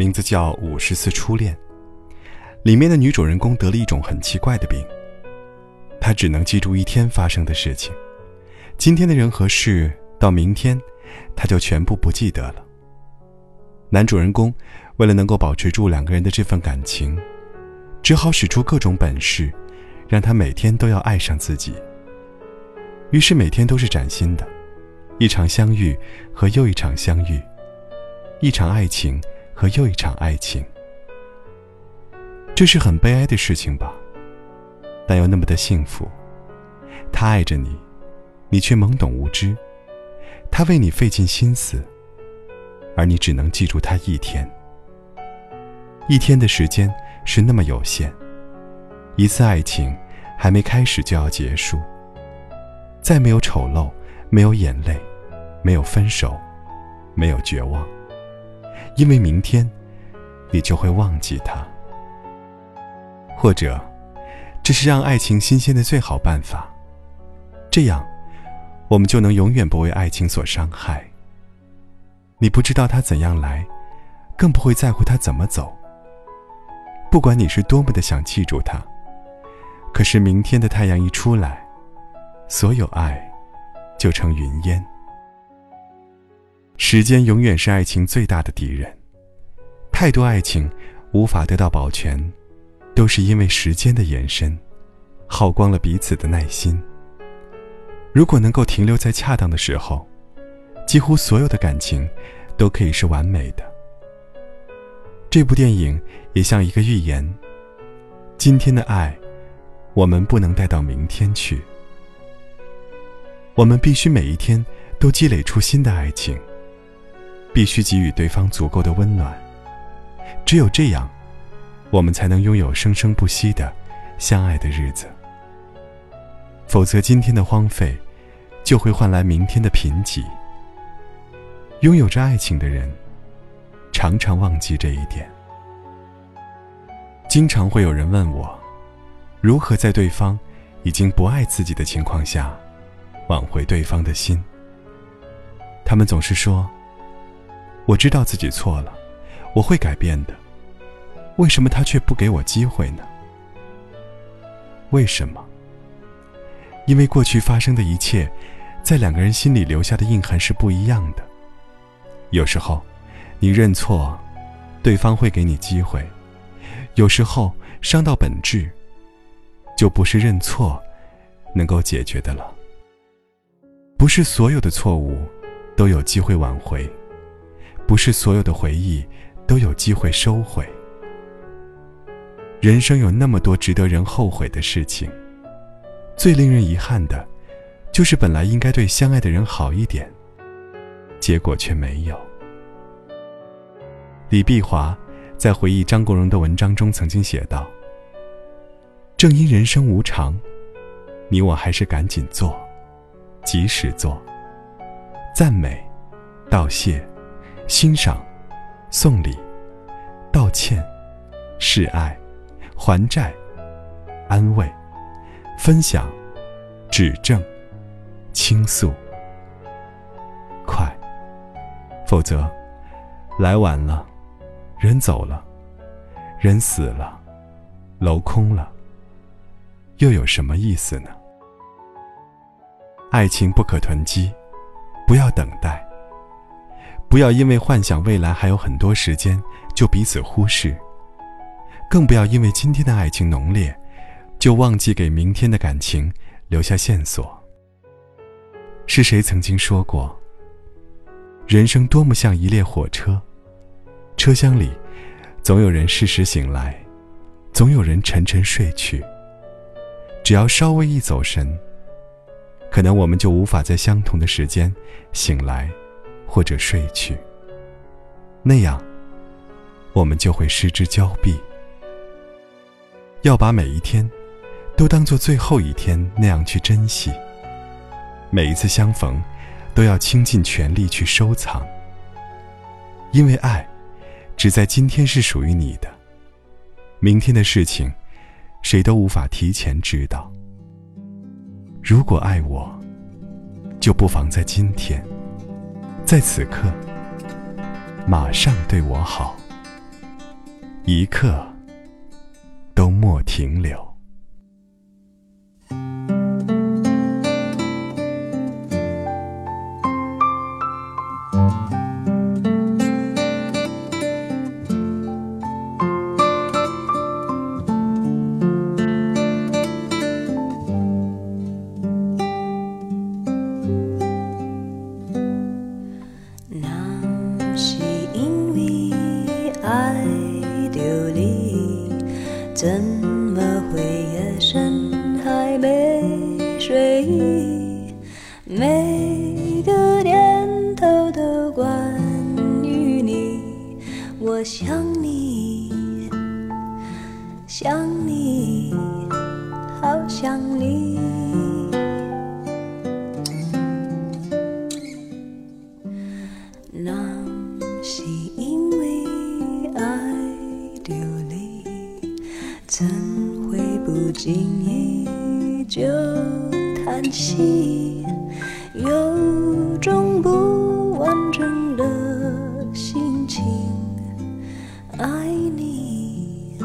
名字叫《五十次初恋》。里面的女主人公得了一种很奇怪的病，她只能记住一天发生的事情，今天的人和事，到明天，她就全部不记得了。男主人公为了能够保持住两个人的这份感情，只好使出各种本事，让她每天都要爱上自己。于是每天都是崭新的。一场相遇和又一场相遇，一场爱情和又一场爱情，这是很悲哀的事情吧？但又那么的幸福。他爱着你，你却懵懂无知；他为你费尽心思，而你只能记住他一天。一天的时间是那么有限，一次爱情还没开始就要结束。再没有丑陋，没有眼泪。没有分手，没有绝望，因为明天，你就会忘记他。或者，这是让爱情新鲜的最好办法。这样，我们就能永远不为爱情所伤害。你不知道他怎样来，更不会在乎他怎么走。不管你是多么的想记住他，可是明天的太阳一出来，所有爱，就成云烟。时间永远是爱情最大的敌人，太多爱情无法得到保全，都是因为时间的延伸，耗光了彼此的耐心。如果能够停留在恰当的时候，几乎所有的感情都可以是完美的。这部电影也像一个预言：今天的爱，我们不能带到明天去，我们必须每一天都积累出新的爱情。必须给予对方足够的温暖，只有这样，我们才能拥有生生不息的相爱的日子。否则，今天的荒废，就会换来明天的贫瘠。拥有着爱情的人，常常忘记这一点。经常会有人问我，如何在对方已经不爱自己的情况下，挽回对方的心？他们总是说。我知道自己错了，我会改变的。为什么他却不给我机会呢？为什么？因为过去发生的一切，在两个人心里留下的印痕是不一样的。有时候，你认错，对方会给你机会；有时候，伤到本质，就不是认错能够解决的了。不是所有的错误都有机会挽回。不是所有的回忆都有机会收回。人生有那么多值得人后悔的事情，最令人遗憾的，就是本来应该对相爱的人好一点，结果却没有。李碧华在回忆张国荣的文章中曾经写道：“正因人生无常，你我还是赶紧做，及时做，赞美，道谢。”欣赏、送礼、道歉、示爱、还债、安慰、分享、指正、倾诉，快！否则，来晚了，人走了，人死了，楼空了，又有什么意思呢？爱情不可囤积，不要等待。不要因为幻想未来还有很多时间就彼此忽视，更不要因为今天的爱情浓烈，就忘记给明天的感情留下线索。是谁曾经说过？人生多么像一列火车，车厢里总有人适时醒来，总有人沉沉睡去。只要稍微一走神，可能我们就无法在相同的时间醒来。或者睡去，那样，我们就会失之交臂。要把每一天都当做最后一天那样去珍惜。每一次相逢，都要倾尽全力去收藏。因为爱，只在今天是属于你的，明天的事情，谁都无法提前知道。如果爱我，就不妨在今天，在此刻，马上对我好，一刻都莫停留。每个念头都关于你，我想你，想你，好想你。那是因为爱流离。怎会不经意就叹息有种不完整的心情爱你